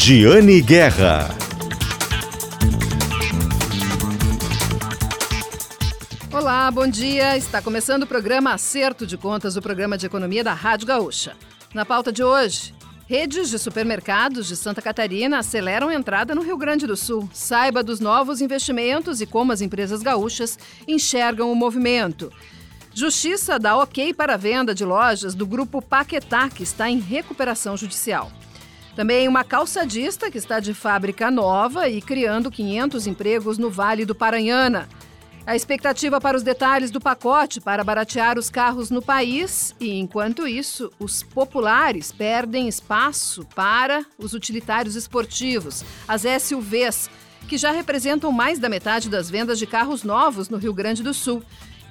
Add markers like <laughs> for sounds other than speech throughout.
Giane Guerra. Olá, bom dia. Está começando o programa Acerto de Contas, o programa de economia da Rádio Gaúcha. Na pauta de hoje, redes de supermercados de Santa Catarina aceleram a entrada no Rio Grande do Sul. Saiba dos novos investimentos e como as empresas gaúchas enxergam o movimento. Justiça dá ok para a venda de lojas do grupo Paquetá, que está em recuperação judicial. Também uma calçadista que está de fábrica nova e criando 500 empregos no Vale do Paranhana. A expectativa para os detalhes do pacote para baratear os carros no país e, enquanto isso, os populares perdem espaço para os utilitários esportivos, as SUVs, que já representam mais da metade das vendas de carros novos no Rio Grande do Sul.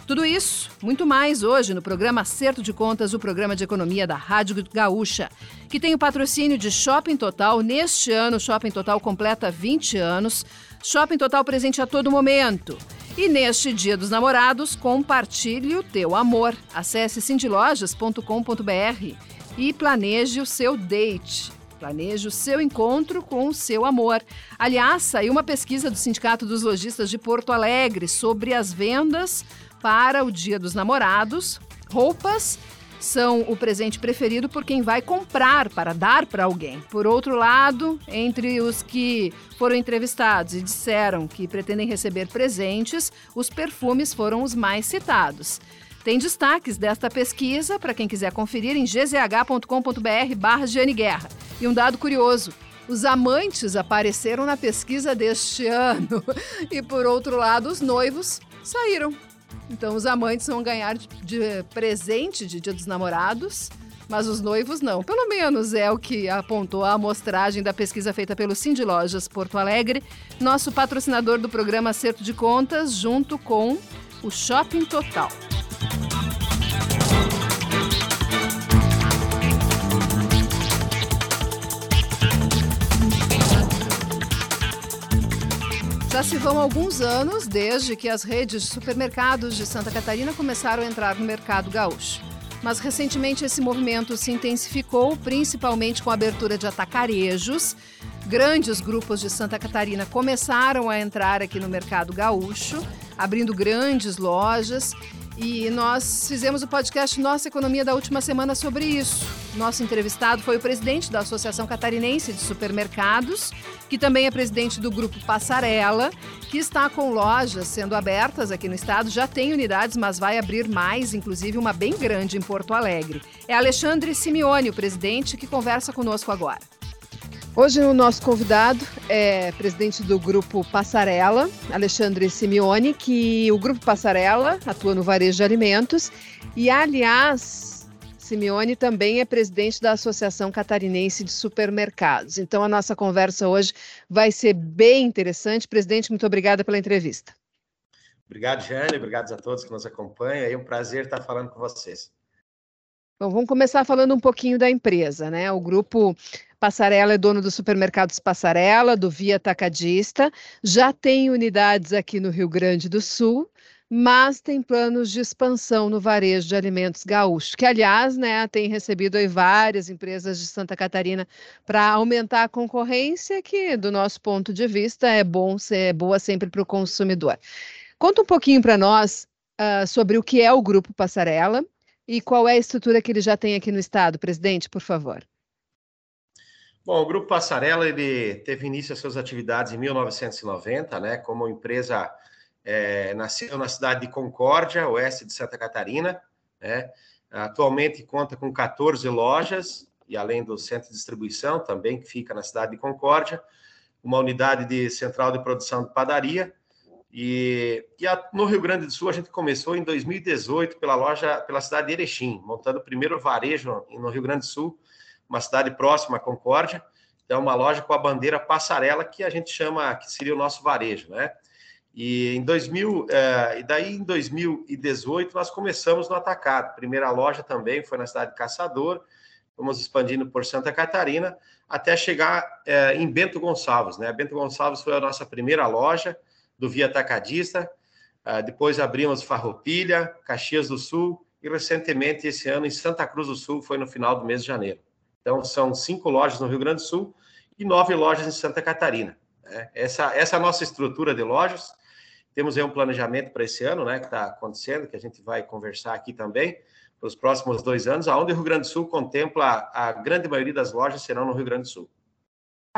Tudo isso, muito mais hoje no programa Acerto de Contas, o programa de economia da Rádio Gaúcha, que tem o patrocínio de Shopping Total. Neste ano, Shopping Total completa 20 anos. Shopping Total presente a todo momento. E neste Dia dos Namorados, compartilhe o teu amor. Acesse cindylojas.com.br e planeje o seu date. Planeje o seu encontro com o seu amor. Aliás, saiu uma pesquisa do Sindicato dos Lojistas de Porto Alegre sobre as vendas para o Dia dos Namorados, roupas são o presente preferido por quem vai comprar para dar para alguém. Por outro lado, entre os que foram entrevistados e disseram que pretendem receber presentes, os perfumes foram os mais citados. Tem destaques desta pesquisa para quem quiser conferir em gzh.com.br barra Guerra. E um dado curioso, os amantes apareceram na pesquisa deste <laughs> ano. E por outro lado, os noivos saíram então, os amantes vão ganhar de, de presente de Dia dos Namorados, mas os noivos não. Pelo menos é o que apontou a amostragem da pesquisa feita pelo Cindy Lojas Porto Alegre, nosso patrocinador do programa Acerto de Contas, junto com o Shopping Total. Já se vão alguns anos desde que as redes de supermercados de Santa Catarina começaram a entrar no mercado gaúcho. Mas recentemente esse movimento se intensificou, principalmente com a abertura de atacarejos. Grandes grupos de Santa Catarina começaram a entrar aqui no mercado gaúcho, abrindo grandes lojas e nós fizemos o podcast Nossa Economia da última semana sobre isso. Nosso entrevistado foi o presidente da Associação Catarinense de Supermercados, que também é presidente do grupo Passarela, que está com lojas sendo abertas aqui no estado. Já tem unidades, mas vai abrir mais, inclusive uma bem grande em Porto Alegre. É Alexandre Simeone, o presidente, que conversa conosco agora. Hoje o nosso convidado é presidente do grupo Passarela, Alexandre Simeone, que o grupo Passarela atua no varejo de alimentos e, aliás, Simeone também é presidente da Associação Catarinense de Supermercados. Então a nossa conversa hoje vai ser bem interessante. Presidente, muito obrigada pela entrevista. Obrigado, Jane. Obrigado a todos que nos acompanham. É um prazer estar falando com vocês. Bom, vamos começar falando um pouquinho da empresa, né? O grupo Passarela é dono dos supermercados Passarela, do Via Tacadista, já tem unidades aqui no Rio Grande do Sul, mas tem planos de expansão no varejo de alimentos gaúcho, que aliás, né, tem recebido várias empresas de Santa Catarina para aumentar a concorrência, que do nosso ponto de vista é bom é boa sempre para o consumidor. Conta um pouquinho para nós uh, sobre o que é o Grupo Passarela e qual é a estrutura que ele já tem aqui no estado, presidente, por favor? Bom, o Grupo Passarela ele teve início às suas atividades em 1990, né, como empresa é, nasceu na cidade de Concórdia, oeste de Santa Catarina. Né, atualmente conta com 14 lojas e além do centro de distribuição também que fica na cidade de Concórdia, uma unidade de central de produção de padaria e, e a, no Rio Grande do Sul a gente começou em 2018 pela loja, pela cidade de Erechim, montando o primeiro varejo no Rio Grande do Sul, uma cidade próxima a Concórdia. Então, uma loja com a bandeira passarela que a gente chama, que seria o nosso varejo, né? E em 2000, eh, e daí em 2018 nós começamos no atacado. Primeira loja também foi na cidade de Caçador, fomos expandindo por Santa Catarina até chegar eh, em Bento Gonçalves, né? Bento Gonçalves foi a nossa primeira loja do Via Atacadista, uh, depois abrimos Farroupilha, Caxias do Sul e recentemente esse ano em Santa Cruz do Sul, foi no final do mês de janeiro. Então são cinco lojas no Rio Grande do Sul e nove lojas em Santa Catarina. Né? Essa, essa é nossa estrutura de lojas. Temos aí um planejamento para esse ano, né, que está acontecendo, que a gente vai conversar aqui também, para os próximos dois anos, aonde o Rio Grande do Sul contempla a grande maioria das lojas serão no Rio Grande do Sul.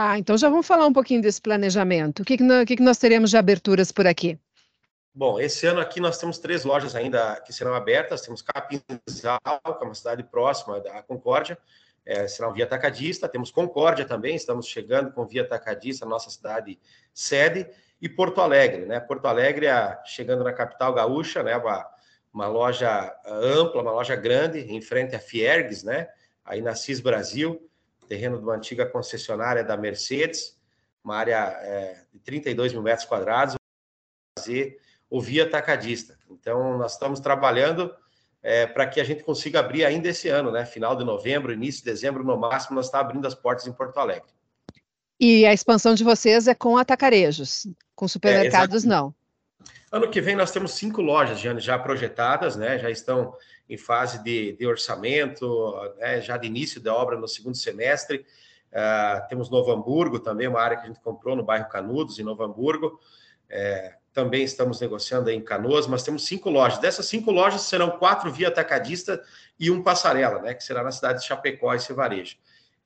Ah, então já vamos falar um pouquinho desse planejamento. O que, que, nós, que, que nós teremos de aberturas por aqui? Bom, esse ano aqui nós temos três lojas ainda que serão abertas. Temos Capinzal, que é uma cidade próxima da Concórdia, é, será um via atacadista. Temos Concórdia também, estamos chegando com via atacadista, nossa cidade sede. E Porto Alegre, né? Porto Alegre, chegando na capital gaúcha, né? Uma, uma loja ampla, uma loja grande, em frente à Fiergues, né? Aí na CIS Brasil, terreno de uma antiga concessionária da Mercedes, uma área é, de 32 mil metros quadrados, fazer o via atacadista. Então, nós estamos trabalhando é, para que a gente consiga abrir ainda esse ano, né? Final de novembro, início de dezembro, no máximo, nós estamos abrindo as portas em Porto Alegre. E a expansão de vocês é com atacarejos, com supermercados é, não. Ano que vem nós temos cinco lojas já, já projetadas, né? Já estão em fase de, de orçamento, né? já de início da obra no segundo semestre. Uh, temos Novo Hamburgo também, uma área que a gente comprou no bairro Canudos, em Novo Hamburgo. É, também estamos negociando em Canoas, mas temos cinco lojas. Dessas cinco lojas serão quatro via atacadista e um passarela, né, que será na cidade de Chapecó e Varejo.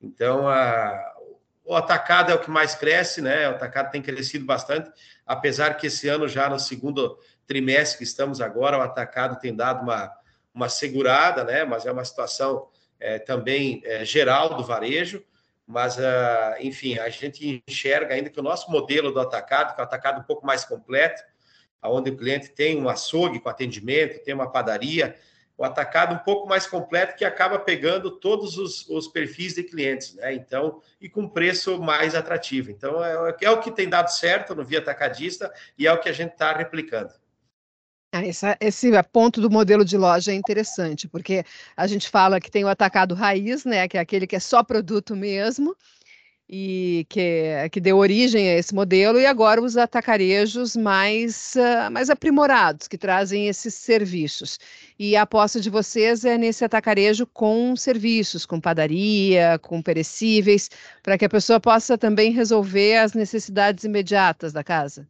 Então, o atacado é o que mais cresce, né? O atacado tem crescido bastante, apesar que esse ano, já no segundo trimestre que estamos agora, o atacado tem dado uma, uma segurada, né? Mas é uma situação é, também é, geral do varejo. Mas, uh, enfim, a gente enxerga ainda que o nosso modelo do atacado, que é um atacado um pouco mais completo, onde o cliente tem um açougue com atendimento, tem uma padaria, o atacado um pouco mais completo que acaba pegando todos os, os perfis de clientes, né? Então, e com preço mais atrativo. Então, é, é o que tem dado certo no Via Atacadista e é o que a gente está replicando. Ah, esse ponto do modelo de loja é interessante, porque a gente fala que tem o atacado raiz, né, que é aquele que é só produto mesmo, e que, que deu origem a esse modelo, e agora os atacarejos mais, uh, mais aprimorados, que trazem esses serviços. E a aposta de vocês é nesse atacarejo com serviços, com padaria, com perecíveis, para que a pessoa possa também resolver as necessidades imediatas da casa.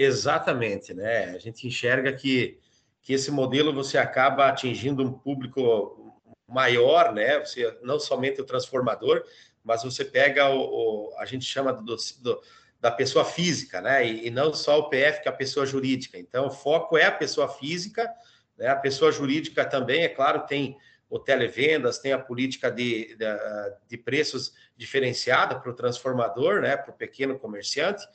Exatamente, né? A gente enxerga que, que esse modelo você acaba atingindo um público maior, né? Você não somente o transformador, mas você pega o, o a gente chama do, do, da pessoa física, né? E, e, não só o PF, que é a pessoa jurídica. Então, o foco é a pessoa física, né? A pessoa jurídica também, é claro, tem o televendas, tem a política de, de, de preços diferenciada para o transformador, né? Para o pequeno comerciante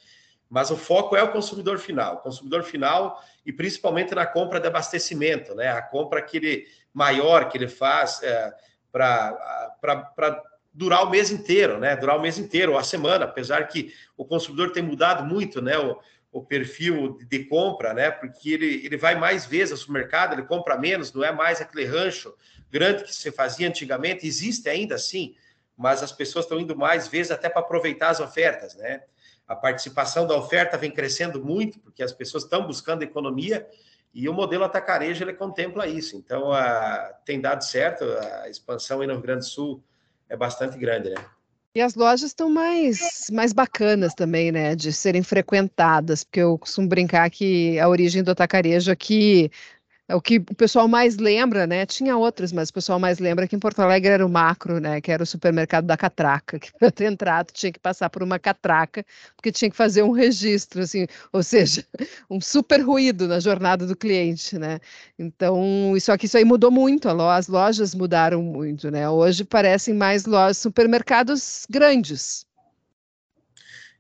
mas o foco é o consumidor final. Consumidor final e principalmente na compra de abastecimento, né? A compra que ele, maior que ele faz é, para durar o mês inteiro, né? Durar o mês inteiro, ou a semana, apesar que o consumidor tem mudado muito, né? O, o perfil de compra, né? Porque ele, ele vai mais vezes ao supermercado, ele compra menos, não é mais aquele rancho grande que se fazia antigamente, existe ainda assim, mas as pessoas estão indo mais vezes até para aproveitar as ofertas, né? A participação da oferta vem crescendo muito, porque as pessoas estão buscando economia, e o modelo atacarejo ele contempla isso. Então, a, tem dado certo, a expansão aí no Rio Grande do Sul é bastante grande, né? E as lojas estão mais, mais bacanas também, né, de serem frequentadas, porque eu costumo brincar que a origem do atacarejo aqui o que o pessoal mais lembra, né? Tinha outros, mas o pessoal mais lembra que em Porto Alegre era o macro, né? Que era o supermercado da catraca, que <laughs> para ter entrado tinha que passar por uma catraca, porque tinha que fazer um registro, assim, ou seja, <laughs> um super ruído na jornada do cliente, né? Então, isso aqui, isso aí mudou muito, as lojas mudaram muito, né? Hoje parecem mais lojas, supermercados grandes.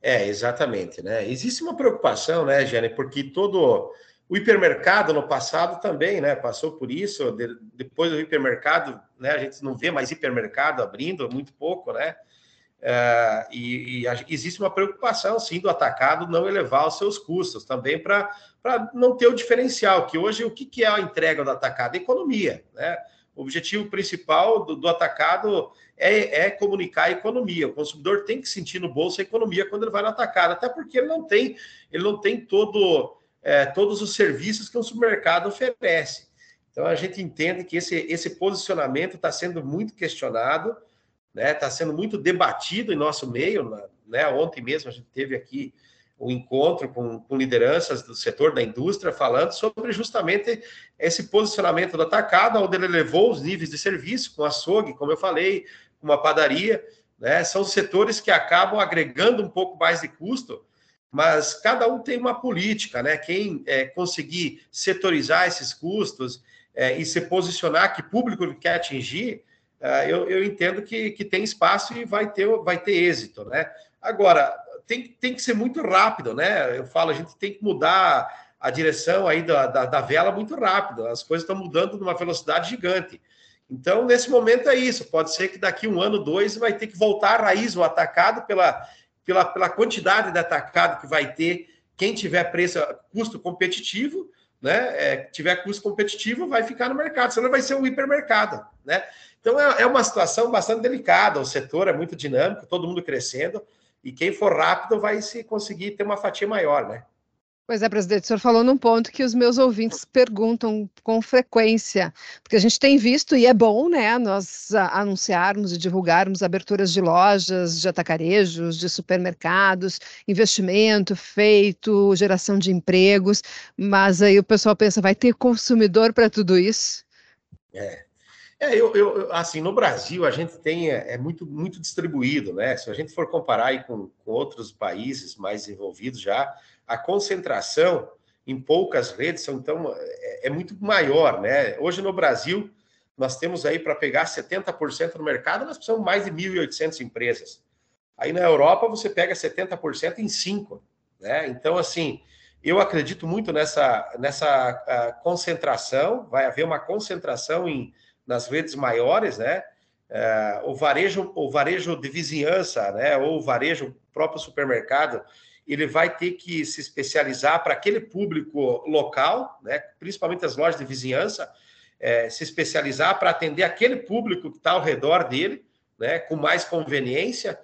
É, exatamente, né? Existe uma preocupação, né, Jane, porque todo o hipermercado no passado também, né? Passou por isso. De, depois do hipermercado, né? A gente não vê mais hipermercado abrindo, muito pouco, né? É, e, e, existe uma preocupação, sim, do atacado não elevar os seus custos também para não ter o diferencial, que hoje o que, que é a entrega do atacado? economia, né? O objetivo principal do, do atacado é, é, comunicar a economia. O consumidor tem que sentir no bolso a economia quando ele vai no atacado, até porque ele não tem, ele não tem todo é, todos os serviços que o supermercado oferece. Então a gente entende que esse, esse posicionamento está sendo muito questionado, está né? Sendo muito debatido em nosso meio, né? Ontem mesmo a gente teve aqui um encontro com, com, lideranças do setor da indústria falando sobre justamente esse posicionamento do atacado, onde ele levou os níveis de serviço com açougue, como eu falei, uma padaria, né? São setores que acabam agregando um pouco mais de custo, mas cada um tem uma política, né? Quem é, conseguir setorizar esses custos é, e se posicionar que público ele quer atingir, é, eu, eu, entendo que, que tem espaço e vai ter, vai ter êxito, né? Agora, tem, tem que ser muito rápido, né? Eu falo, a gente tem que mudar a direção aí da, da, da vela muito rápido, as coisas estão mudando numa velocidade gigante. Então, nesse momento é isso. Pode ser que daqui um ano, dois, vai ter que voltar a raiz o atacado pela, pela, pela quantidade de atacado que vai ter. Quem tiver preço, custo competitivo, né? É, tiver custo competitivo, vai ficar no mercado, senão vai ser um hipermercado, né? Então é, é uma situação bastante delicada. O setor é muito dinâmico, todo mundo crescendo, e quem for rápido vai se conseguir ter uma fatia maior, né? Pois é, presidente, o senhor falou num ponto que os meus ouvintes perguntam com frequência, porque a gente tem visto, e é bom, né, nós anunciarmos e divulgarmos aberturas de lojas, de atacarejos, de supermercados, investimento feito, geração de empregos, mas aí o pessoal pensa, vai ter consumidor para tudo isso? É. É, eu, eu, assim, no Brasil a gente tem, é, é, muito, muito distribuído, né? Se a gente for comparar aí com, com outros países mais desenvolvidos já, a concentração em poucas redes são, então é, é muito maior, né? Hoje no Brasil nós temos aí para pegar 70% no mercado, nós precisamos mais de 1.800 empresas. Aí na Europa você pega 70% em 5, né? Então assim, eu acredito muito nessa nessa concentração, vai haver uma concentração em nas redes maiores, né? É, o varejo o varejo de vizinhança, né? Ou o varejo próprio supermercado ele vai ter que se especializar para aquele público local, né, principalmente as lojas de vizinhança, é, se especializar para atender aquele público que está ao redor dele, né, com mais conveniência,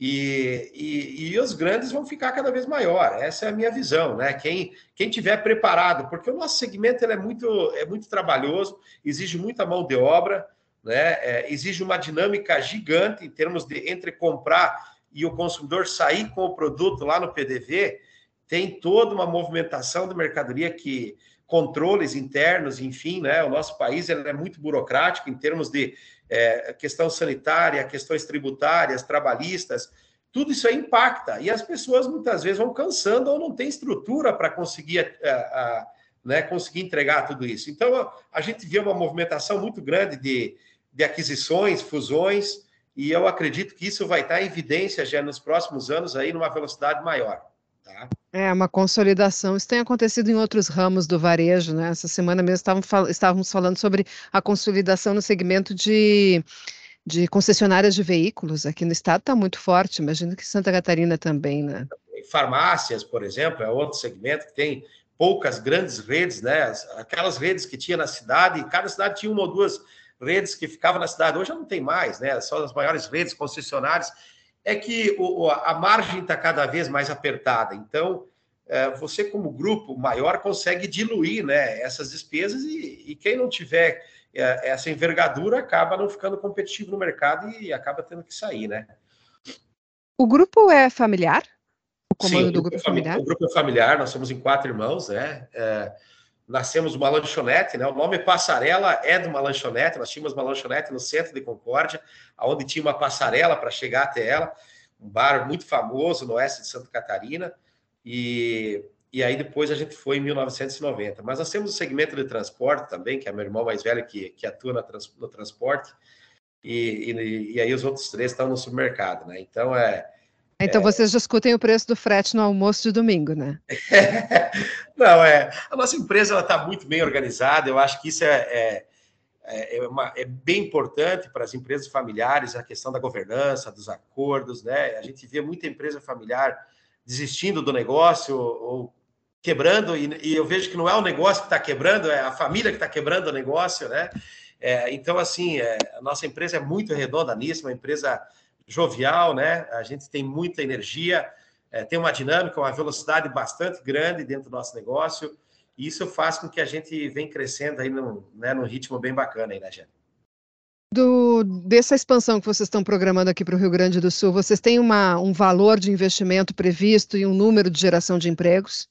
e, e, e, os grandes vão ficar cada vez maior. Essa é a minha visão, né? Quem quem tiver preparado, porque o nosso segmento ele é muito é muito trabalhoso, exige muita mão de obra, né? É, exige uma dinâmica gigante em termos de entre comprar e o consumidor sair com o produto lá no PDV, tem toda uma movimentação de mercadoria que controles internos, enfim, né? O nosso país é muito burocrático em termos de é, questão sanitária, questões tributárias, trabalhistas, tudo isso aí impacta e as pessoas muitas vezes vão cansando ou não tem estrutura para conseguir, a, a, né, conseguir entregar tudo isso. Então a gente vê uma movimentação muito grande de, de aquisições, fusões e eu acredito que isso vai estar em evidência já nos próximos anos aí numa velocidade maior. Tá? É uma consolidação. Isso tem acontecido em outros ramos do varejo, né? Essa semana mesmo estávamos falando sobre a consolidação no segmento de, de concessionárias de veículos. Aqui no estado está muito forte, imagino que Santa Catarina também, né? Farmácias, por exemplo, é outro segmento que tem poucas grandes redes, né? Aquelas redes que tinha na cidade, cada cidade tinha uma ou duas redes que ficavam na cidade, hoje não tem mais, né? Só as maiores redes concessionárias. É que o, a margem está cada vez mais apertada. Então, é, você, como grupo maior, consegue diluir né, essas despesas e, e quem não tiver é, essa envergadura acaba não ficando competitivo no mercado e acaba tendo que sair, né? O grupo é familiar? O comando Sim, do grupo é familiar? O grupo é familiar, nós somos em quatro irmãos, né? É, nascemos uma lanchonete, né? O nome Passarela é de uma lanchonete. Nós tínhamos uma lanchonete no centro de Concórdia, onde tinha uma passarela para chegar até ela, um bar muito famoso no oeste de Santa Catarina. E, e aí depois a gente foi em 1990. Mas nós temos o segmento de transporte também, que é meu irmão mais velho que, que atua trans, no transporte. E, e, e, aí os outros três estão no supermercado, né? Então é então é... vocês discutem o preço do frete no almoço de domingo, né? <laughs> Não, é. A nossa empresa está muito bem organizada. Eu acho que isso é, é, é, é, uma, é, bem importante para as empresas familiares, a questão da governança, dos acordos, né? A gente vê muita empresa familiar desistindo do negócio ou quebrando, e, e eu vejo que não é o negócio que está quebrando, é a família que está quebrando o negócio, né? É, então, assim, é, a nossa empresa é muito redonda nisso, uma empresa jovial, né? A gente tem muita energia, é, tem uma dinâmica, uma velocidade bastante grande dentro do nosso negócio, e isso faz com que a gente venha crescendo aí num, né, num ritmo bem bacana aí, né, gente? Do, dessa expansão que vocês estão programando aqui para o Rio Grande do Sul, vocês têm uma, um valor de investimento previsto e um número de geração de empregos?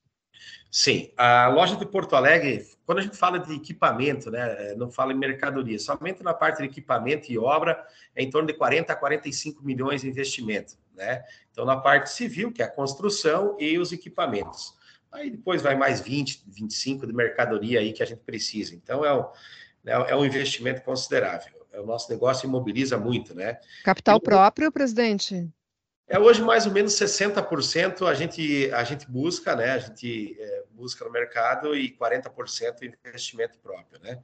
Sim, a loja de Porto Alegre, quando a gente fala de equipamento, né, não fala em mercadoria, somente na parte de equipamento e obra é em torno de 40 a 45 milhões de investimento, né? Então, na parte civil, que é a construção e os equipamentos. Aí depois vai mais 20, 25 de mercadoria aí que a gente precisa. Então, é um, é, é um investimento considerável. O nosso negócio imobiliza muito, né? Capital e, próprio, presidente? É hoje mais ou menos 60% a gente a gente busca, né? A gente é, busca no mercado e 40% investimento próprio, né?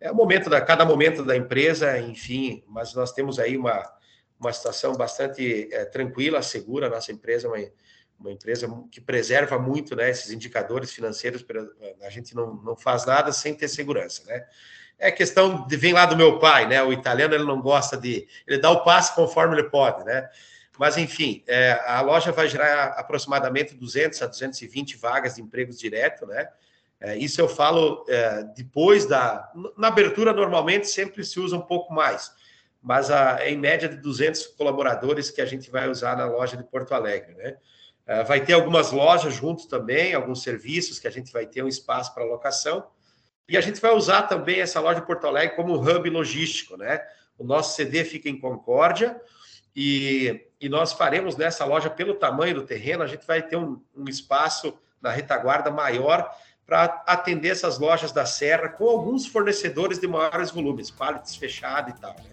É o momento da cada momento da empresa, enfim, mas nós temos aí uma uma situação bastante é, tranquila, segura. Nossa empresa é uma, uma empresa que preserva muito, né? Esses indicadores financeiros, a gente não, não faz nada sem ter segurança, né? É questão de vem lá do meu pai, né? O italiano ele não gosta de, ele dá o passo conforme ele pode, né? Mas, enfim, é, a loja vai gerar aproximadamente 200 a 220 vagas de empregos direto, né? É, isso eu falo é, depois da. Na abertura, normalmente, sempre se usa um pouco mais, mas a, é em média de 200 colaboradores que a gente vai usar na loja de Porto Alegre, né? É, vai ter algumas lojas juntos também, alguns serviços que a gente vai ter um espaço para locação. E a gente vai usar também essa loja de Porto Alegre como hub logístico, né? O nosso CD fica em Concórdia, e, e nós faremos nessa loja, pelo tamanho do terreno, a gente vai ter um, um espaço na retaguarda maior para atender essas lojas da Serra com alguns fornecedores de maiores volumes, pallets fechado e tal. Né?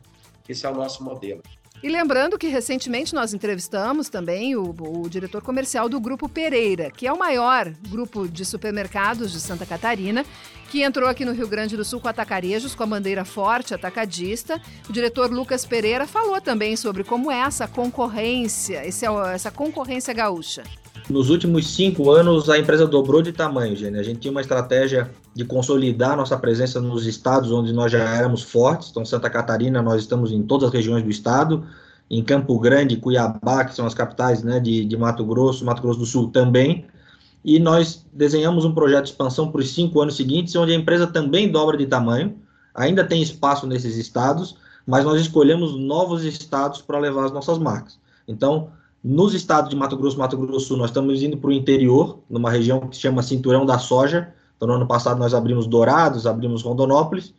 Esse é o nosso modelo. E lembrando que recentemente nós entrevistamos também o, o, diretor comercial do Grupo Pereira, que é o maior grupo de supermercados de Santa Catarina, que entrou aqui no Rio Grande do Sul com atacarejos, com a bandeira forte atacadista. O diretor Lucas Pereira falou também sobre como é essa concorrência, esse, essa concorrência gaúcha. Nos últimos cinco anos, a empresa dobrou de tamanho, gente. A gente tinha uma estratégia de consolidar nossa presença nos estados onde nós já éramos fortes. Então, Santa Catarina, nós estamos em todas as regiões do estado. Em Campo Grande, Cuiabá, que são as capitais né, de, de Mato Grosso, Mato Grosso do Sul também. E nós desenhamos um projeto de expansão para os cinco anos seguintes, onde a empresa também dobra de tamanho. Ainda tem espaço nesses estados, mas nós escolhemos novos estados para levar as nossas marcas. Então, nos estados de Mato Grosso, Mato Grosso do Sul, nós estamos indo para o interior, numa região que se chama Cinturão da Soja. Então, no ano passado, nós abrimos Dourados, abrimos Rondonópolis.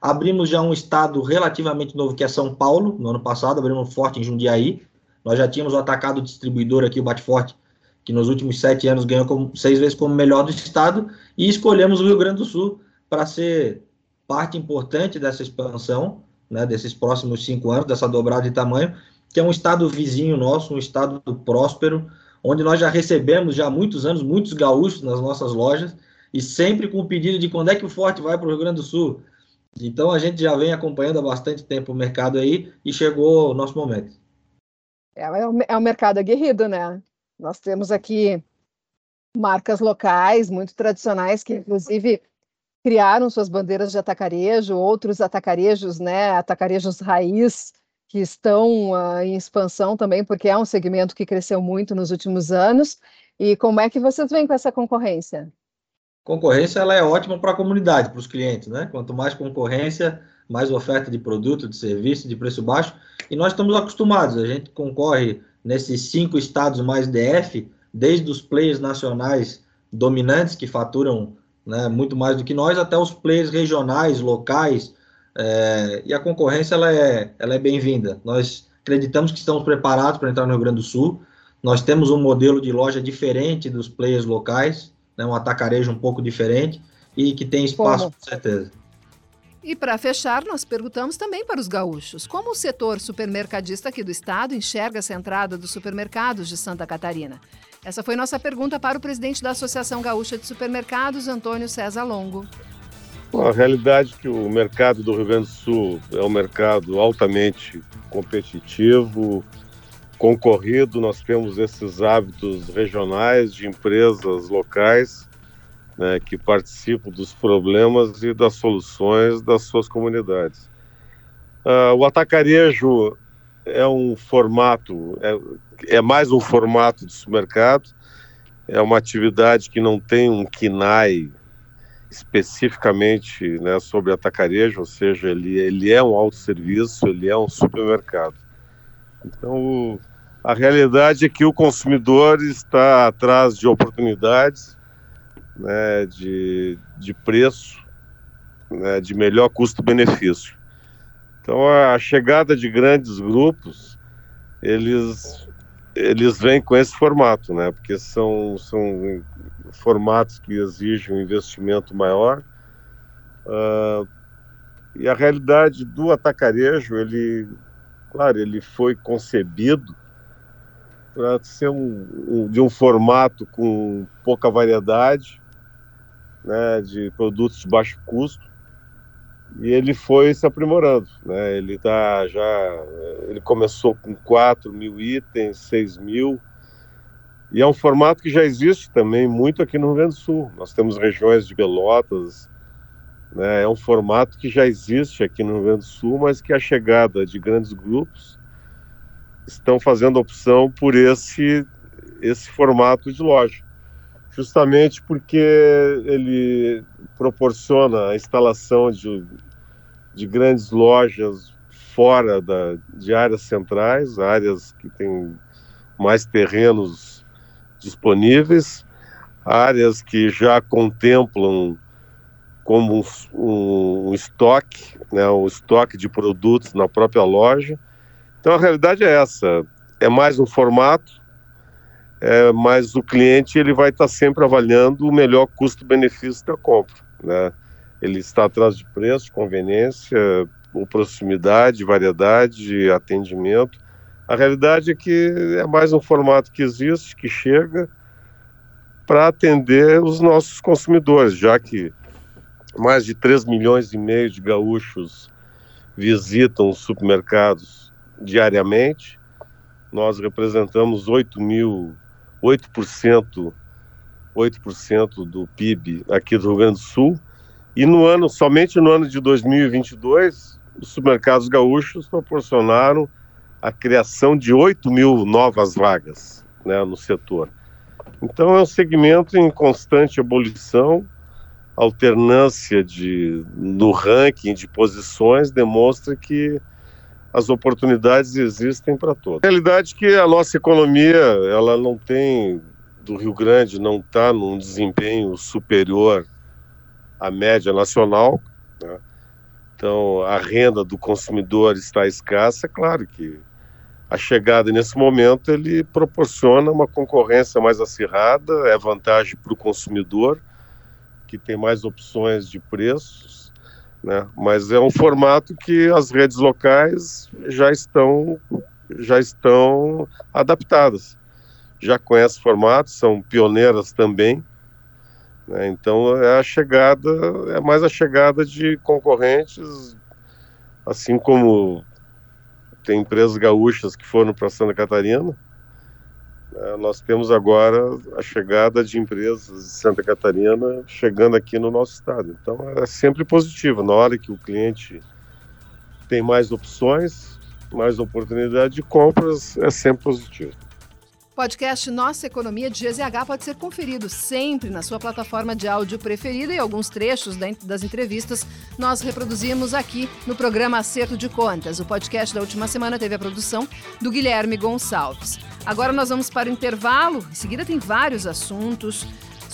Abrimos já um estado relativamente novo, que é São Paulo. No ano passado, abrimos forte em Jundiaí. Nós já tínhamos o atacado distribuidor aqui, o Bateforte, que nos últimos sete anos ganhou como, seis vezes como melhor do estado. E escolhemos o Rio Grande do Sul para ser parte importante dessa expansão, né, desses próximos cinco anos, dessa dobrada de tamanho que é um estado vizinho nosso, um estado próspero, onde nós já recebemos já há muitos anos muitos gaúchos nas nossas lojas e sempre com o pedido de quando é que o Forte vai para o Rio Grande do Sul. Então a gente já vem acompanhando há bastante tempo o mercado aí e chegou o nosso momento. É, é, um, é mercado aguerrido, né? Nós temos aqui marcas locais muito tradicionais que inclusive criaram suas bandeiras de atacarejo, outros atacarejos, né, atacarejos raiz, que estão uh, em expansão também, porque é um segmento que cresceu muito nos últimos anos. E como é que vocês vêm com essa concorrência? Concorrência ela é ótima para a comunidade, para os clientes, né? Quanto mais concorrência, mais oferta de produto, de serviço, de preço baixo. E nós estamos acostumados, a gente concorre nesses cinco estados mais DF, desde os players nacionais dominantes que faturam né, muito mais do que nós, até os players regionais, locais, é, e a concorrência ela é, ela é bem-vinda. Nós acreditamos que estamos preparados para entrar no Rio Grande do Sul. Nós temos um modelo de loja diferente dos players locais, né, um atacarejo um pouco diferente e que tem espaço, como? com certeza. E para fechar, nós perguntamos também para os gaúchos como o setor supermercadista aqui do estado enxerga essa entrada dos supermercados de Santa Catarina. Essa foi nossa pergunta para o presidente da Associação Gaúcha de Supermercados, Antônio César Longo. Bom, a realidade é que o mercado do Rio Grande do Sul é um mercado altamente competitivo, concorrido. Nós temos esses hábitos regionais de empresas locais né, que participam dos problemas e das soluções das suas comunidades. Uh, o atacarejo é um formato, é, é mais um formato de supermercado, é uma atividade que não tem um KINAI especificamente né, sobre atacarejo, ou seja, ele, ele é um autosserviço, ele é um supermercado. Então, a realidade é que o consumidor está atrás de oportunidades, né, de, de preço, né, de melhor custo-benefício. Então, a chegada de grandes grupos, eles, eles vêm com esse formato, né, porque são, são formatos que exigem um investimento maior. Uh, e a realidade do atacarejo, ele, claro, ele foi concebido para ser um, um, de um formato com pouca variedade, né, de produtos de baixo custo, e ele foi se aprimorando, né? Ele tá já, ele começou com 4 mil itens, 6 mil, e é um formato que já existe também muito aqui no Rio Grande do Sul. Nós temos regiões de Pelotas, né? é um formato que já existe aqui no Rio Grande do Sul, mas que a chegada de grandes grupos estão fazendo opção por esse, esse formato de loja. Justamente porque ele proporciona a instalação de, de grandes lojas fora da, de áreas centrais, áreas que têm mais terrenos disponíveis, áreas que já contemplam como um, um, estoque, né, um estoque de produtos na própria loja. Então a realidade é essa, é mais um formato, é, mas o cliente ele vai estar sempre avaliando o melhor custo-benefício da compra, né? Ele está atrás de preço, conveniência, proximidade, variedade, atendimento. A realidade é que é mais um formato que existe, que chega para atender os nossos consumidores, já que mais de 3 milhões e meio de gaúchos visitam os supermercados diariamente. Nós representamos 8 mil, 8%, 8% do PIB aqui do Rio Grande do Sul. E no ano, somente no ano de 2022, os supermercados gaúchos proporcionaram a criação de 8 mil novas vagas né, no setor. Então é um segmento em constante ebulição, alternância de, no ranking de posições demonstra que as oportunidades existem para todos. A realidade é que a nossa economia ela não tem do Rio Grande não está num desempenho superior à média nacional. Né? Então, a renda do consumidor está escassa, é claro que a chegada nesse momento ele proporciona uma concorrência mais acirrada, é vantagem para o consumidor, que tem mais opções de preços, né? mas é um formato que as redes locais já estão, já estão adaptadas. Já conhecem o formato, são pioneiras também, né? Então é a chegada, é mais a chegada de concorrentes, assim como tem empresas gaúchas que foram para Santa Catarina. É, nós temos agora a chegada de empresas de Santa Catarina chegando aqui no nosso estado. Então é sempre positivo. Na hora que o cliente tem mais opções, mais oportunidade de compras, é sempre positivo. Podcast Nossa Economia de GZH pode ser conferido sempre na sua plataforma de áudio preferida e alguns trechos das entrevistas nós reproduzimos aqui no programa Acerto de Contas. O podcast da última semana teve a produção do Guilherme Gonçalves. Agora nós vamos para o intervalo. Em seguida tem vários assuntos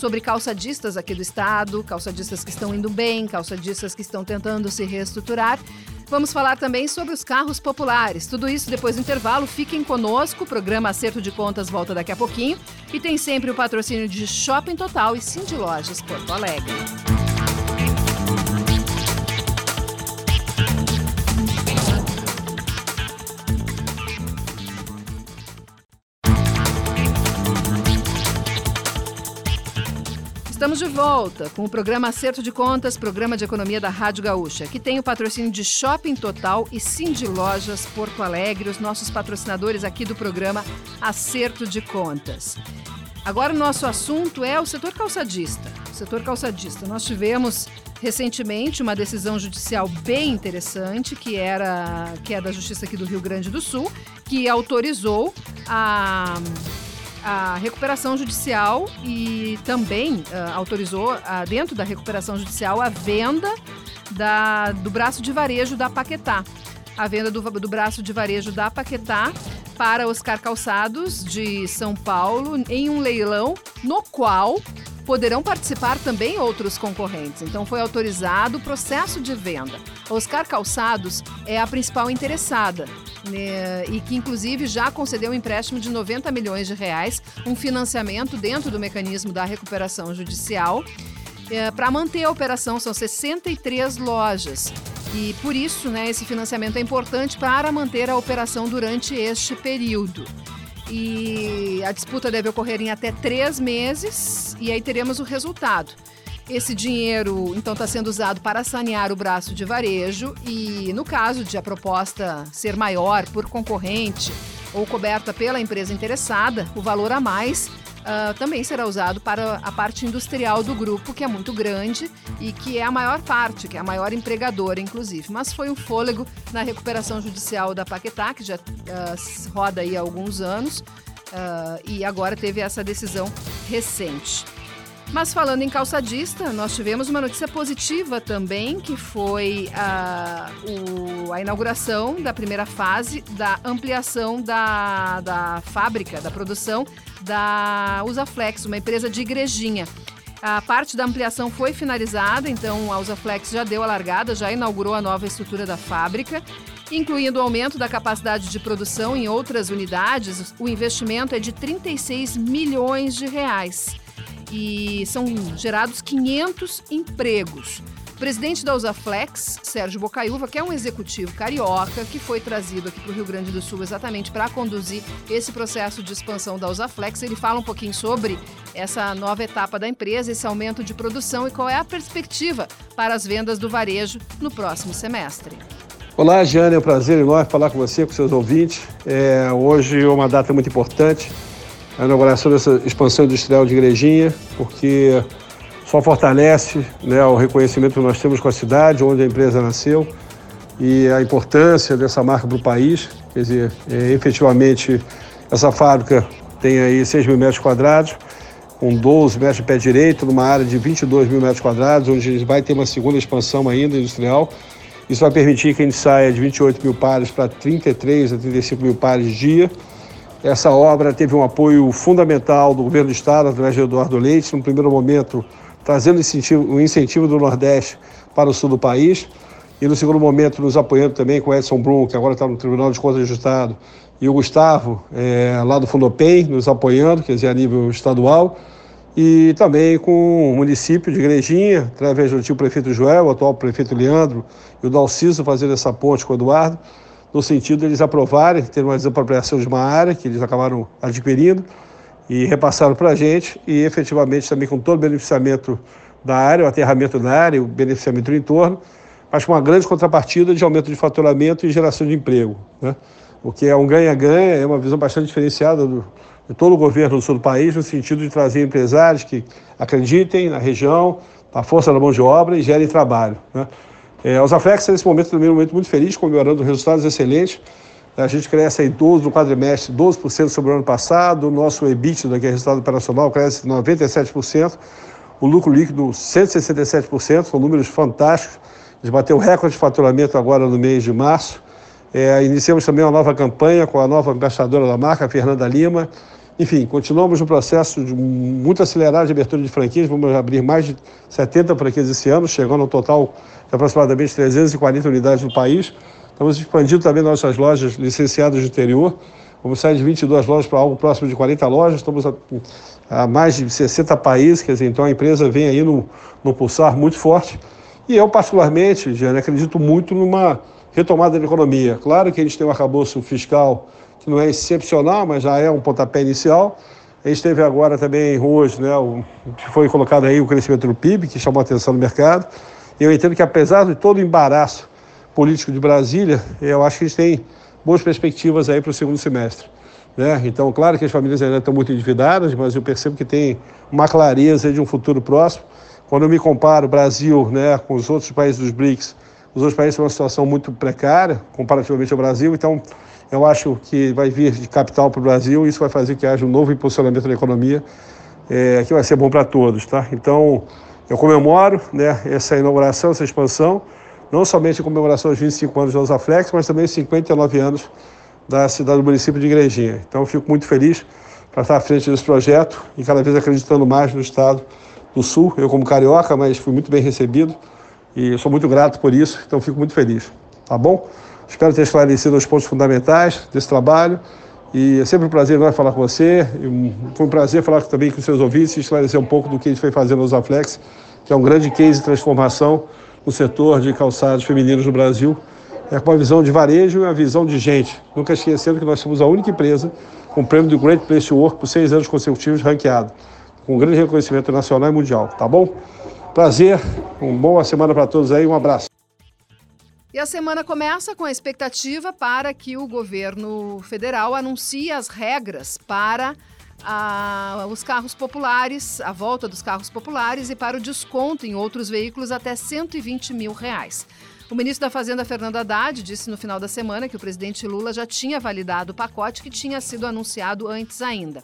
sobre calçadistas aqui do estado, calçadistas que estão indo bem, calçadistas que estão tentando se reestruturar. Vamos falar também sobre os carros populares. Tudo isso depois do intervalo. Fiquem conosco. O programa Acerto de Contas volta daqui a pouquinho. E tem sempre o patrocínio de Shopping Total e Cindy Lojas Porto Alegre. Estamos de volta com o programa Acerto de Contas, programa de economia da Rádio Gaúcha, que tem o patrocínio de Shopping Total e Cindy Lojas Porto Alegre, os nossos patrocinadores aqui do programa Acerto de Contas. Agora o nosso assunto é o setor calçadista. O setor calçadista. Nós tivemos recentemente uma decisão judicial bem interessante, que era que é da Justiça aqui do Rio Grande do Sul, que autorizou a a recuperação judicial e também uh, autorizou, uh, dentro da recuperação judicial, a venda da, do braço de varejo da Paquetá. A venda do, do braço de varejo da Paquetá para Oscar Calçados de São Paulo em um leilão no qual poderão participar também outros concorrentes. Então foi autorizado o processo de venda. Oscar Calçados é a principal interessada né, e que inclusive já concedeu um empréstimo de 90 milhões de reais, um financiamento dentro do mecanismo da recuperação judicial. É, para manter a operação são 63 lojas. E por isso, né, esse financiamento é importante para manter a operação durante este período. E a disputa deve ocorrer em até três meses, e aí teremos o resultado. Esse dinheiro, então, está sendo usado para sanear o braço de varejo e, no caso de a proposta ser maior por concorrente ou coberta pela empresa interessada, o valor a mais uh, também será usado para a parte industrial do grupo, que é muito grande e que é a maior parte, que é a maior empregadora, inclusive. Mas foi um fôlego na recuperação judicial da Paquetá, que já uh, roda aí há alguns anos, uh, e agora teve essa decisão recente. Mas falando em calçadista, nós tivemos uma notícia positiva também, que foi a, o, a inauguração da primeira fase da ampliação da, da fábrica, da produção da Usaflex, uma empresa de igrejinha. A parte da ampliação foi finalizada, então a Usaflex já deu a largada, já inaugurou a nova estrutura da fábrica, incluindo o aumento da capacidade de produção em outras unidades. O investimento é de 36 milhões de reais e são gerados 500 empregos. O presidente da Usaflex, Sérgio Bocaiúva, que é um executivo carioca que foi trazido aqui para o Rio Grande do Sul exatamente para conduzir esse processo de expansão da Usaflex, ele fala um pouquinho sobre essa nova etapa da empresa, esse aumento de produção e qual é a perspectiva para as vendas do varejo no próximo semestre. Olá, Jane, é um prazer enorme falar com você, com seus ouvintes. É, hoje é uma data muito importante a inauguração dessa expansão industrial de Igrejinha, porque só fortalece né, o reconhecimento que nós temos com a cidade, onde a empresa nasceu, e a importância dessa marca para o país. Quer dizer, é, efetivamente, essa fábrica tem aí 6 mil metros quadrados, com 12 metros de pé direito, numa área de 22 mil metros quadrados, onde vai ter uma segunda expansão ainda industrial. Isso vai permitir que a gente saia de 28 mil pares para 33 a 35 mil pares dia essa obra teve um apoio fundamental do governo do Estado, através de Eduardo Leite, no primeiro momento trazendo o incentivo do Nordeste para o sul do país, e no segundo momento nos apoiando também com Edson Brum, que agora está no Tribunal de Contas do Estado, e o Gustavo, é, lá do Fundopem, nos apoiando, quer dizer, a nível estadual, e também com o município de Igrejinha, através do antigo prefeito Joel, o atual prefeito Leandro, e o Dalciso fazendo essa ponte com o Eduardo, no sentido de eles aprovarem, ter uma desapropriação de uma área que eles acabaram adquirindo e repassaram para a gente, e efetivamente também com todo o beneficiamento da área, o aterramento da área, o beneficiamento do entorno, mas com uma grande contrapartida de aumento de faturamento e geração de emprego. Né? O que é um ganha-ganha, é uma visão bastante diferenciada do, de todo o governo do sul do país, no sentido de trazer empresários que acreditem na região, na força da mão de obra e gerem trabalho. Né? É, os Aflex, nesse momento, também um momento muito feliz, comemorando resultados excelentes. A gente cresce aí 12 no quadrimestre, 12% sobre o ano passado. O nosso EBITDA, que é resultado operacional, cresce 97%. O lucro líquido, 167%, são números fantásticos. A gente bateu recorde de faturamento agora no mês de março. É, iniciamos também uma nova campanha com a nova embaixadora da marca, Fernanda Lima. Enfim, continuamos no processo de muito acelerado de abertura de franquias. Vamos abrir mais de 70 franquias esse ano, chegando ao total de aproximadamente 340 unidades no país. Estamos expandindo também nossas lojas licenciadas do interior. Vamos sair de 22 lojas para algo próximo de 40 lojas. Estamos a, a mais de 60 países, quer dizer, então a empresa vem aí no, no pulsar muito forte. E eu, particularmente, Jane, acredito muito numa retomada da economia. Claro que a gente tem um arcabouço fiscal que não é excepcional, mas já é um pontapé inicial. A gente teve agora também hoje, né, o, que foi colocado aí o crescimento do PIB, que chamou a atenção no mercado. Eu entendo que apesar de todo o embaraço político de Brasília, eu acho que a gente tem boas perspectivas aí para o segundo semestre. Né? Então, claro que as famílias ainda estão muito endividadas, mas eu percebo que tem uma clareza de um futuro próximo. Quando eu me comparo o Brasil né, com os outros países dos BRICS, os outros países têm uma situação muito precária comparativamente ao Brasil, então Eu acho que vai vir de capital para o Brasil isso vai fazer que haja um novo impulsionamento da economia, é, que vai ser bom para todos. Tá? Então, eu comemoro né, essa inauguração, essa expansão, não somente a comemoração dos 25 anos da Usaflex, mas também os 59 anos da cidade do município de Igrejinha. Então, fico muito feliz para estar à frente desse projeto e cada vez acreditando mais no Estado do Sul. Eu, como carioca, mas fui muito bem recebido e sou muito grato por isso, então fico muito feliz. Tá bom? Espero ter esclarecido os pontos fundamentais desse trabalho e é sempre um prazer falar com você. Foi um prazer falar também com os seus ouvintes e esclarecer um pouco do que a gente foi fazendo no Zaflex, que é um grande case de transformação no setor de calçados femininos no Brasil. É com uma visão de varejo e uma visão de gente. Nunca esquecendo que nós somos a única empresa com o prêmio do Great Place to Work por seis anos consecutivos ranqueado, com um grande reconhecimento nacional e mundial. Tá bom? Prazer, uma boa semana para todos aí, um abraço. E a semana começa com a expectativa para que o governo federal anuncie as regras para a, os carros populares, a volta dos carros populares e para o desconto em outros veículos até 120 mil reais. O ministro da Fazenda, Fernando Haddad, disse no final da semana que o presidente Lula já tinha validado o pacote que tinha sido anunciado antes ainda.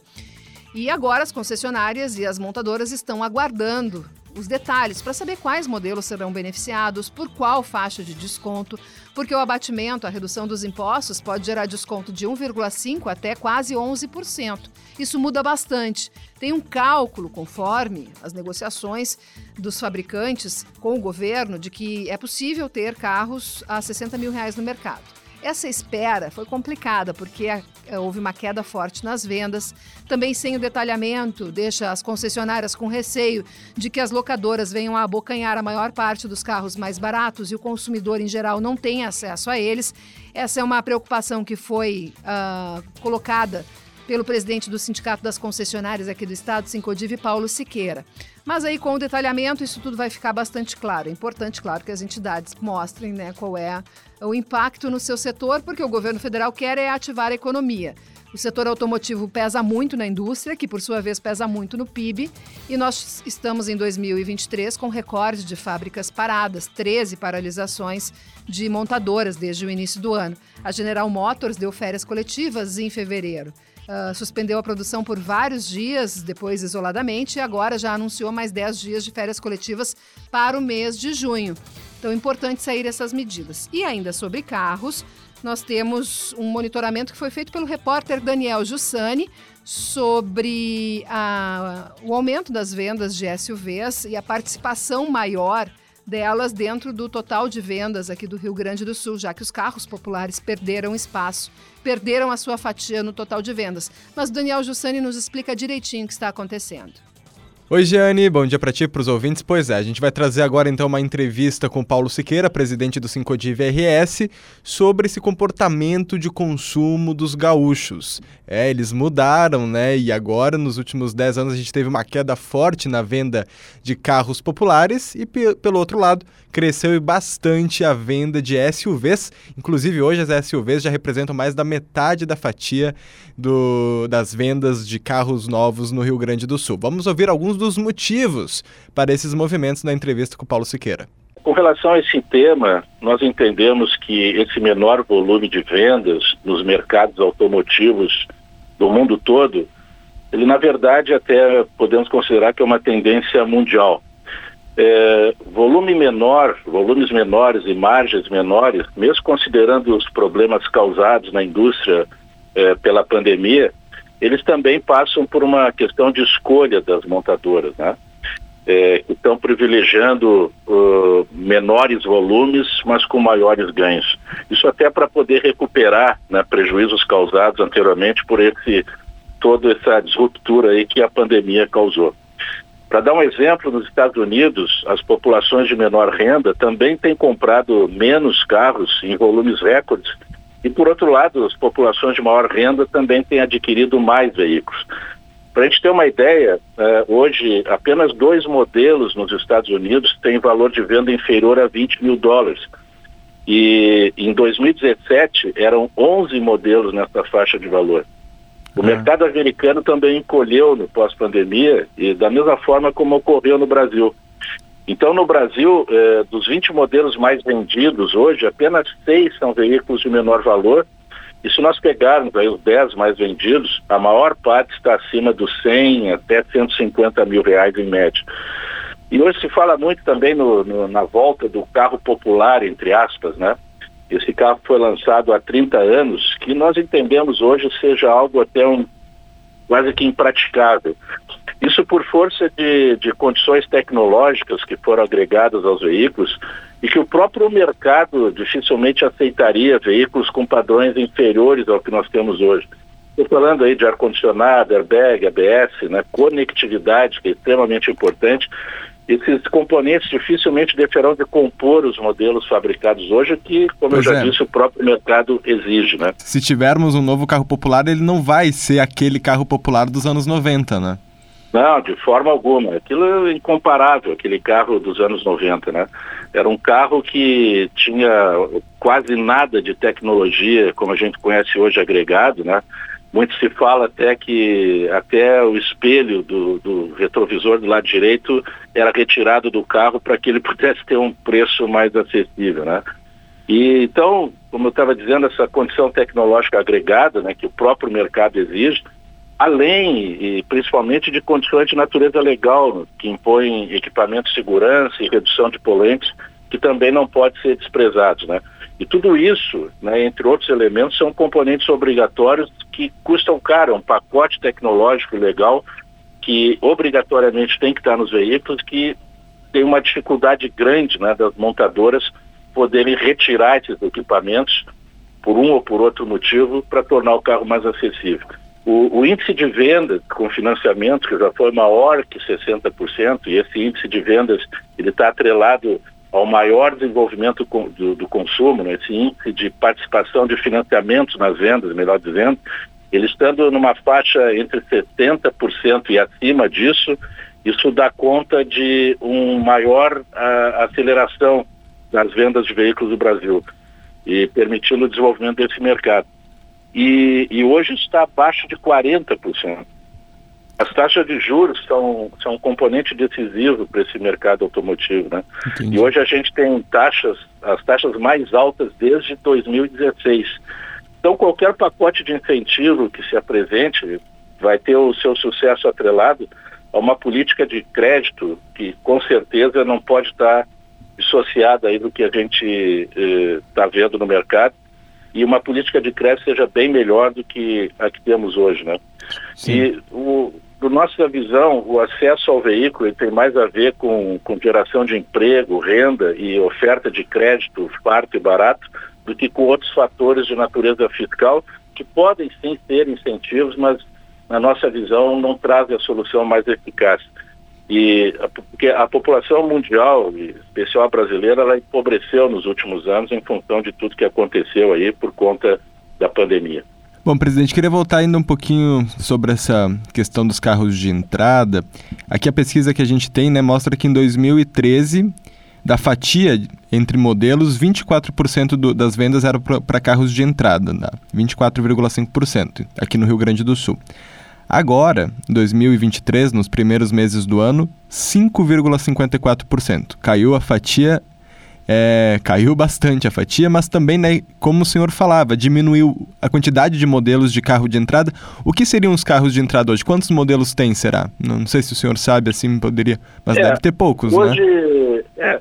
E agora as concessionárias e as montadoras estão aguardando os detalhes para saber quais modelos serão beneficiados, por qual faixa de desconto, porque o abatimento, a redução dos impostos, pode gerar desconto de 1,5% até quase 11%. Isso muda bastante. Tem um cálculo, conforme as negociações dos fabricantes com o governo, de que é possível ter carros a 60 mil reais no mercado. Essa espera foi complicada porque é, houve uma queda forte nas vendas. Também sem o detalhamento, deixa as concessionárias com receio de que as locadoras venham a abocanhar a maior parte dos carros mais baratos e o consumidor em geral não tenha acesso a eles. Essa é uma preocupação que foi uh, colocada pelo presidente do Sindicato das Concessionárias aqui do estado, Sincodiv, Paulo Siqueira. Mas aí, com o detalhamento, isso tudo vai ficar bastante claro. É importante, claro, que as entidades mostrem né, qual é o impacto no seu setor, porque o governo federal quer é ativar a economia. O setor automotivo pesa muito na indústria, que por sua vez pesa muito no PIB, e nós estamos em 2023 com recorde de fábricas paradas, 13 paralisações de montadoras desde o início do ano. A General Motors deu férias coletivas em fevereiro uh, suspendeu a produção por vários dias, depois isoladamente, e agora já anunciou mais 10 dias de férias coletivas para o mês de junho. Então é importante sair essas medidas. E ainda sobre carros, nós temos um monitoramento que foi feito pelo repórter Daniel Jussani sobre a, o aumento das vendas de SUVs e a participação maior delas dentro do total de vendas aqui do Rio Grande do Sul, já que os carros populares perderam espaço, perderam a sua fatia no total de vendas. Mas Daniel Jussani nos explica direitinho o que está acontecendo. Oi, Giane, bom dia para ti e para os ouvintes. Pois é, a gente vai trazer agora então uma entrevista com Paulo Siqueira, presidente do Sincodiv RS, sobre esse comportamento de consumo dos gaúchos. É, eles mudaram, né? E agora, nos últimos 10 anos, a gente teve uma queda forte na venda de carros populares e, pelo outro lado, cresceu bastante a venda de SUVs. Inclusive, hoje as SUVs já representam mais da metade da fatia do, das vendas de carros novos no Rio Grande do Sul. Vamos ouvir alguns dos motivos para esses movimentos na entrevista com Paulo Siqueira. Com relação a esse tema, nós entendemos que esse menor volume de vendas nos mercados automotivos do mundo todo, ele na verdade até podemos considerar que é uma tendência mundial. É, volume menor, volumes menores e margens menores, mesmo considerando os problemas causados na indústria é, pela pandemia, eles também passam por uma questão de escolha das montadoras, né? É, que estão privilegiando uh, menores volumes, mas com maiores ganhos. Isso até para poder recuperar né, prejuízos causados anteriormente por esse toda essa disruptura aí que a pandemia causou. Para dar um exemplo, nos Estados Unidos, as populações de menor renda também têm comprado menos carros em volumes recordes e, por outro lado, as populações de maior renda também têm adquirido mais veículos. Para a gente ter uma ideia, eh, hoje apenas dois modelos nos Estados Unidos têm valor de venda inferior a 20 mil dólares. E em 2017 eram 11 modelos nessa faixa de valor. O é. mercado americano também encolheu no pós-pandemia e da mesma forma como ocorreu no Brasil. Então, no Brasil, eh, dos 20 modelos mais vendidos hoje, apenas seis são veículos de menor valor E se nós pegarmos aí os 10 mais vendidos, a maior parte está acima dos 100 até 150 mil reais em média. E hoje se fala muito também no, no, na volta do carro popular, entre aspas, né? Esse carro foi lançado há 30 anos, que nós entendemos hoje seja algo até um quase que impraticável. Isso por força de, de condições tecnológicas que foram agregadas aos veículos e que o próprio mercado dificilmente aceitaria veículos com padrões inferiores ao que nós temos hoje. Estou falando aí de ar-condicionado, airbag, ABS, né, conectividade, que é extremamente importante, esses componentes dificilmente deixarão de compor os modelos fabricados hoje, que, como pois eu já é. disse, o próprio mercado exige, né? Se tivermos um novo carro popular, ele não vai ser aquele carro popular dos anos 90, né? Não, de forma alguma. Aquilo é incomparável, aquele carro dos anos 90, né? Era um carro que tinha quase nada de tecnologia, como a gente conhece hoje, agregado, né? Muito se fala até que até o espelho do, do retrovisor do lado direito era retirado do carro para que ele <laughs> pudesse ter um preço mais acessível, né? E então, como eu estava dizendo, essa condição tecnológica agregada, né, que o próprio mercado exige, além e principalmente de condições de natureza legal, que impõem equipamentos de segurança e redução de poluentes, que também não pode ser desprezados, né? E tudo isso, né, entre outros elementos, são componentes obrigatórios que custam caro, é um pacote tecnológico legal que obrigatoriamente tem que estar nos veículos, que tem uma dificuldade grande né, das montadoras poderem retirar esses equipamentos por um ou por outro motivo para tornar o carro mais acessível. O, o, índice de vendas com financiamento, que já foi maior que 60%, e esse índice de vendas ele está atrelado ao maior desenvolvimento do, do consumo, né, esse índice de participação de financiamentos nas vendas, melhor dizendo, ele estando numa faixa entre 70% e acima disso, isso dá conta de uma maior aceleração das vendas de veículos do Brasil e permitindo o desenvolvimento desse mercado. E, e hoje está abaixo de 40%. As taxas de juros são, são um componente decisivo para esse mercado automotivo, né? Entendi. E hoje a gente tem taxas, as taxas mais altas desde 2016. Então qualquer pacote de incentivo que se apresente vai ter o seu sucesso atrelado a uma política de crédito que com certeza não pode estar dissociada aí do que a gente está eh, vendo no mercado e uma política de crédito seja bem melhor do que a que temos hoje, né? Sim. E o, do nossa visão, o acesso ao veículo tem mais a ver com, com geração de emprego, renda e oferta de crédito farto e barato do que com outros fatores de natureza fiscal que podem sim ser incentivos, mas na nossa visão não trazem a solução mais eficaz. E porque a população mundial, em especial a brasileira, ela empobreceu nos últimos anos em função de tudo que aconteceu aí por conta da pandemia. Bom, presidente, queria voltar ainda um pouquinho sobre essa questão dos carros de entrada. Aqui a pesquisa que a gente tem né, mostra que em 2013, da fatia entre modelos, 24% do, das vendas eram para carros de entrada, né? 24,5% aqui no Rio Grande do Sul. Agora, 2023, nos primeiros meses do ano, 5,54%. Caiu a fatia é, caiu bastante a fatia, mas também, né, como o senhor falava, diminuiu a quantidade de modelos de carro de entrada. O que seriam os carros de entrada hoje? Quantos modelos tem, será? Não, sei se o senhor sabe, assim, poderia, mas é, deve ter poucos, hoje, né? É,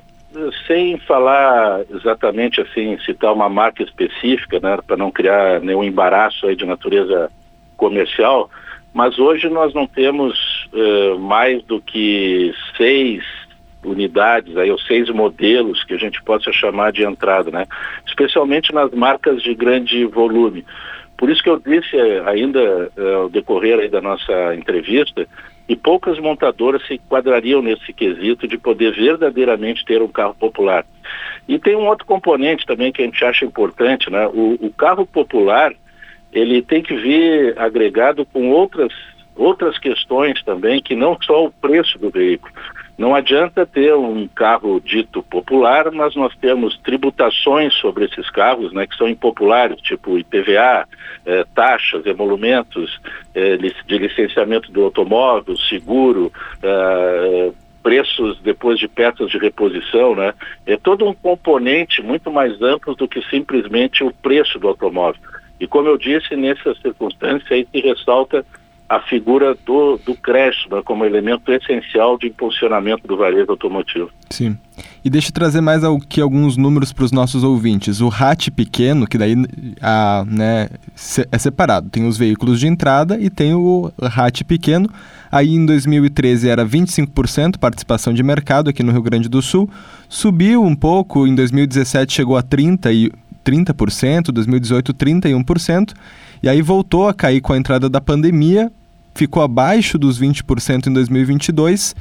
sem falar exatamente assim, citar uma marca específica, né, para não criar nenhum embaraço aí de natureza comercial, mas hoje nós não temos uh, mais do que seis unidades, aí, ou seis modelos que a gente possa chamar de entrada, né? especialmente nas marcas de grande volume. Por isso que eu disse eh, ainda eh, ao decorrer da nossa entrevista que poucas montadoras se enquadrariam nesse quesito de poder verdadeiramente ter um carro popular. E tem um outro componente também que a gente acha importante, né? O, o carro popular, ele tem que vir agregado com outras outras questões também, que não só o preço do veículo. Não adianta ter um carro dito popular, mas nós temos tributações sobre esses carros, né, que são impopulares, tipo IPVA, eh, taxas, emolumentos eh, de licenciamento do automóvel, seguro, eh, preços depois de peças de reposição, né? É todo um componente muito mais amplo do que simplesmente o preço do automóvel. E como eu disse, nessa circunstância aí se ressalta a figura do, do crédito né, como elemento essencial de impulsionamento do varejo automotivo. Sim. E deixa eu trazer mais aqui alguns números para os nossos ouvintes. O RAT pequeno, que daí a, né, é separado, tem os veículos de entrada e tem o RAT pequeno. Aí em 2013 era 25% participação de mercado aqui no Rio Grande do Sul. Subiu um pouco, em 2017 chegou a 30 e 30%, 2018 31%, e aí voltou a cair com a entrada da pandemia, ficou abaixo dos 20% em 2022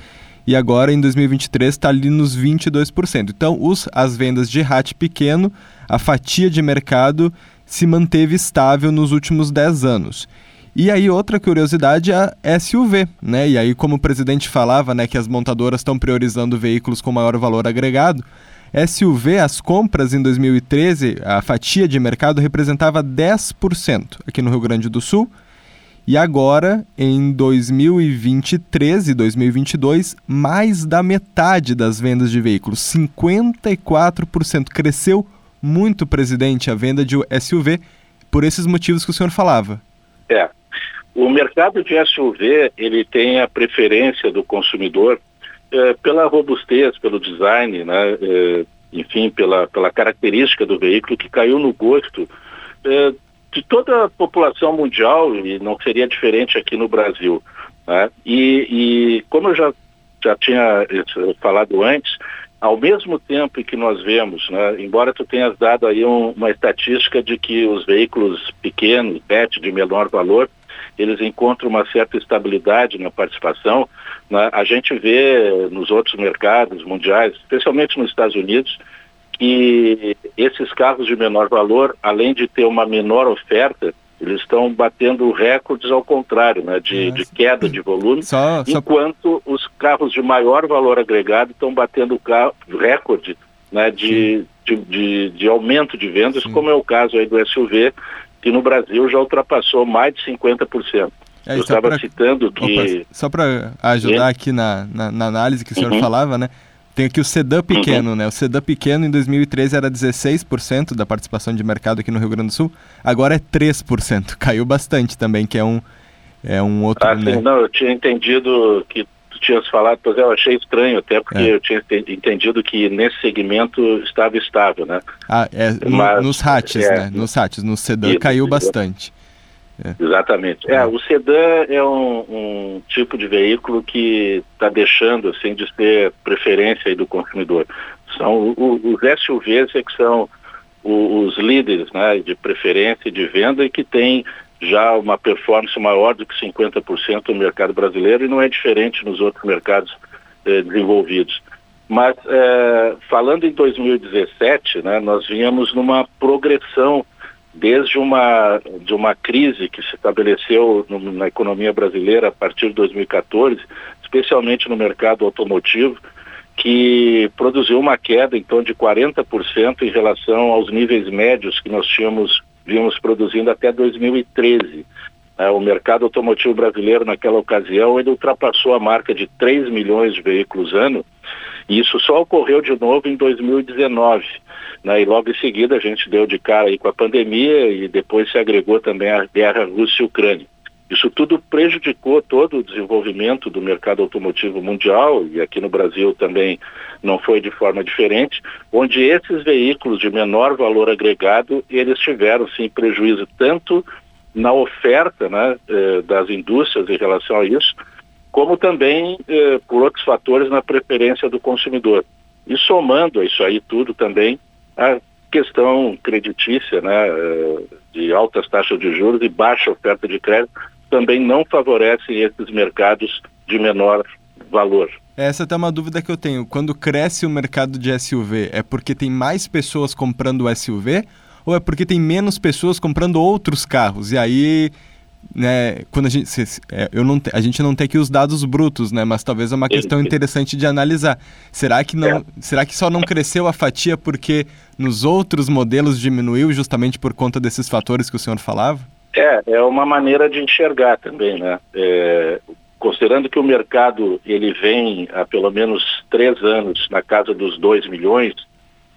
e agora em 2023 está ali nos 22%. Então, os, as vendas de RAT pequeno, a fatia de mercado se manteve estável nos últimos 10 anos. E aí outra curiosidade é a SUV, né? E aí como o presidente falava, né, que as montadoras estão priorizando veículos com maior valor agregado, SUV, as compras em 2013, a fatia de mercado representava 10% aqui no Rio Grande do Sul. E agora, em 2023 e 2022, mais da metade das vendas de veículos, 54%. Cresceu muito, presidente, a venda de SUV por esses motivos que o senhor falava. É. O mercado de SUV, ele tem a preferência do consumidor é, pela robustez, pelo design, né? É, enfim, pela, pela característica do veículo que caiu no gosto é, de toda a população mundial e não seria diferente aqui no Brasil. Né? E, e, como eu já, já tinha falado antes, ao mesmo tempo que nós vemos, né, embora tu tenhas dado aí um, uma estatística de que os veículos pequenos, PET de menor valor, eles encontram uma certa estabilidade na participação, né, a gente vê nos outros mercados mundiais, especialmente nos Estados Unidos, que esses carros de menor valor, além de ter uma menor oferta, eles estão batendo recordes ao contrário, né, de, de queda de volume, só, enquanto só... os carros de maior valor agregado estão batendo recorde né, de, de, de, de, aumento de vendas, Sim. como é o caso aí do SUV, que no Brasil já ultrapassou mais de 50%. É, Eu estava pra... citando que... Opa, só para ajudar aqui na, na, na, análise que o senhor uhum. falava, né? Tem aqui o sedã pequeno, uhum. né? O sedã pequeno em 2013 era 16% da participação de mercado aqui no Rio Grande do Sul, agora é 3%. <laughs> Caiu bastante também, que é um, é um outro. Ah, né? sim, não, eu tinha entendido que tu tinhas falado, pois é, eu achei estranho, até porque é. eu tinha entendido que nesse segmento estava estável, né? Ah, é, Mas, nos RATs, é, né? Nos RATs, no sedã isso, caiu bastante. É. Exatamente. É, o sedã é um, um tipo de veículo que está deixando assim de ser preferência do consumidor. São os SUVs é que são os líderes né, de preferência de venda e que tem já uma performance maior do que 50% no mercado brasileiro e não é diferente nos outros mercados eh, desenvolvidos. Mas eh, falando em 2017, né, nós vínhamos numa progressão desde uma, de uma crise que se estabeleceu no, na economia brasileira a partir de 2014, especialmente no mercado automotivo, que produziu uma queda em torno de 40% em relação aos níveis médios que nós tínhamos vimos produzindo até 2013. É, o mercado automotivo brasileiro naquela ocasião ele ultrapassou a marca de 3 milhões de veículos ano e isso só ocorreu de novo em 2019. Né? E logo em seguida a gente deu de cara aí com a pandemia e depois se agregou também a guerra Rússia e Ucrânia. Isso tudo prejudicou todo o desenvolvimento do mercado automotivo mundial e aqui no Brasil também não foi de forma diferente, onde esses veículos de menor valor agregado, eles tiveram sim prejuízo tanto na oferta né, eh, das indústrias em relação a isso, como também eh, por outros fatores na preferência do consumidor. E somando a isso aí tudo também, a questão creditícia, né, eh, de altas taxas de juros e baixa oferta de crédito, também não favorecem esses mercados de menor valor. Essa é uma dúvida que eu tenho. Quando cresce o mercado de SUV, é porque tem mais pessoas comprando SUV ou é porque tem menos pessoas comprando outros carros? E aí né, quando a gente, se, é, eu não, a gente não tem aqui os dados brutos, né, mas talvez é uma questão interessante de analisar. Será que não, é. será que só não cresceu a fatia porque nos outros modelos diminuiu justamente por conta desses fatores que o senhor falava? É, é uma maneira de enxergar também, né? É, considerando que o mercado ele vem há pelo menos três anos na casa dos 2 milhões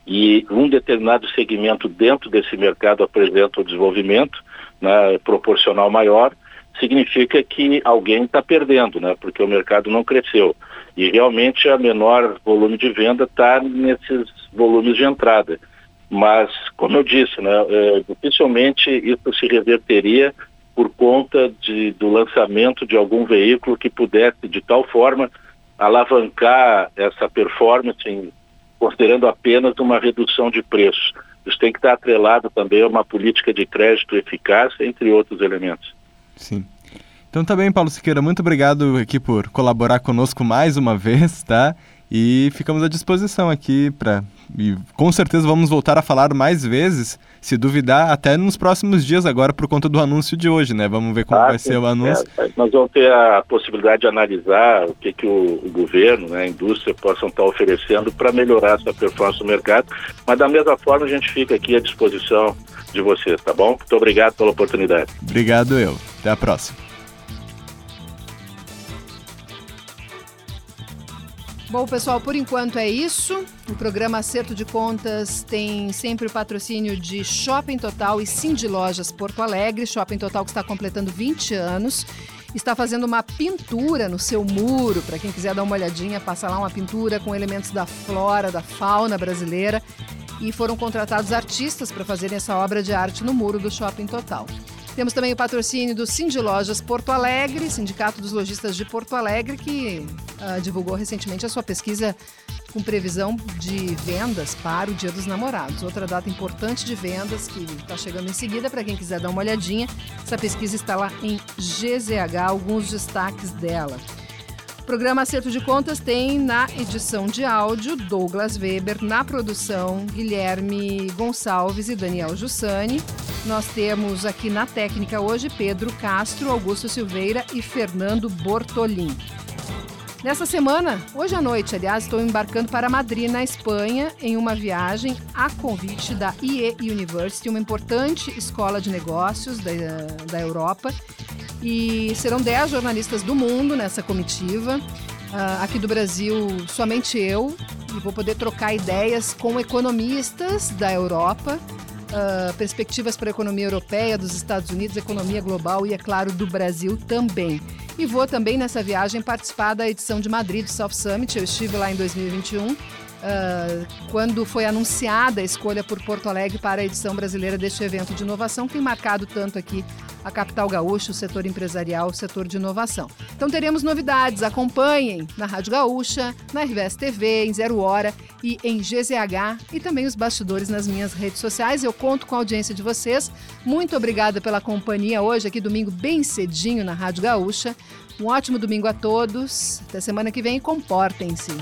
e um determinado segmento dentro desse mercado apresenta o desenvolvimento, né, proporcional maior, significa que alguém está perdendo, né? Porque o mercado não cresceu. E realmente a menor volume de venda está nesses volumes de entrada. Mas, como eu disse, né, é, dificilmente isso se reverteria por conta de, do lançamento de algum veículo que pudesse, de tal forma, alavancar essa performance, considerando apenas uma redução de preço. Isso tem que estar atrelado também a uma política de crédito eficaz, entre outros elementos. Sim. Então tá bem, Paulo Siqueira, muito obrigado aqui por colaborar conosco mais uma vez, tá? E ficamos à disposição aqui para e com certeza vamos voltar a falar mais vezes, se duvidar, até nos próximos dias agora por conta do anúncio de hoje, né? Vamos ver como ah, vai sim, ser o anúncio. É, nós vamos ter a possibilidade de analisar o que, que o, o governo, né, a indústria possam estar oferecendo para melhorar essa performance do mercado, mas da mesma forma a gente fica aqui à disposição de vocês, tá bom? Muito obrigado pela oportunidade. Obrigado eu. Até a próxima. Bom, pessoal, por enquanto é isso. O programa Acerto de Contas tem sempre o patrocínio de Shopping Total e Cindy Lojas Porto Alegre. Shopping Total que está completando 20 anos. Está fazendo uma pintura no seu muro. Para quem quiser dar uma olhadinha, passa lá uma pintura com elementos da flora, da fauna brasileira. E foram contratados artistas para fazerem essa obra de arte no muro do Shopping Total. Temos também o patrocínio do Cindy Lojas Porto Alegre, Sindicato dos Lojistas de Porto Alegre, que uh, divulgou recentemente a sua pesquisa com previsão de vendas para o Dia dos Namorados. Outra data importante de vendas que está chegando em seguida, para quem quiser dar uma olhadinha. Essa pesquisa está lá em GZH, alguns destaques dela. O programa Acerto de Contas tem na edição de áudio Douglas Weber, na produção Guilherme Gonçalves e Daniel Jussani. Nós temos aqui na técnica hoje Pedro Castro, Augusto Silveira e Fernando Bortolim. Nessa semana, hoje à noite, aliás, estou embarcando para Madrid, na Espanha, em uma viagem a convite da IE University, uma importante escola de negócios da, da Europa. E serão 10 jornalistas do mundo nessa comitiva. Uh, aqui do Brasil, somente eu, e vou poder trocar ideias com economistas da Europa uh, perspectivas para a economia europeia, dos Estados Unidos, economia global e, é claro, do Brasil também. E vou também nessa viagem participar da edição de Madrid do South Summit. Eu estive lá em 2021. Uh, quando foi anunciada a escolha por Porto Alegre para a edição brasileira deste evento de inovação, que tem marcado tanto aqui a capital gaúcha, o setor empresarial, o setor de inovação. Então teremos novidades, acompanhem na Rádio Gaúcha, na RVS TV, em Zero Hora e em GZH e também os bastidores nas minhas redes sociais. Eu conto com a audiência de vocês. Muito obrigada pela companhia hoje, aqui domingo bem cedinho na Rádio Gaúcha. Um ótimo domingo a todos. Até semana que vem, comportem-se.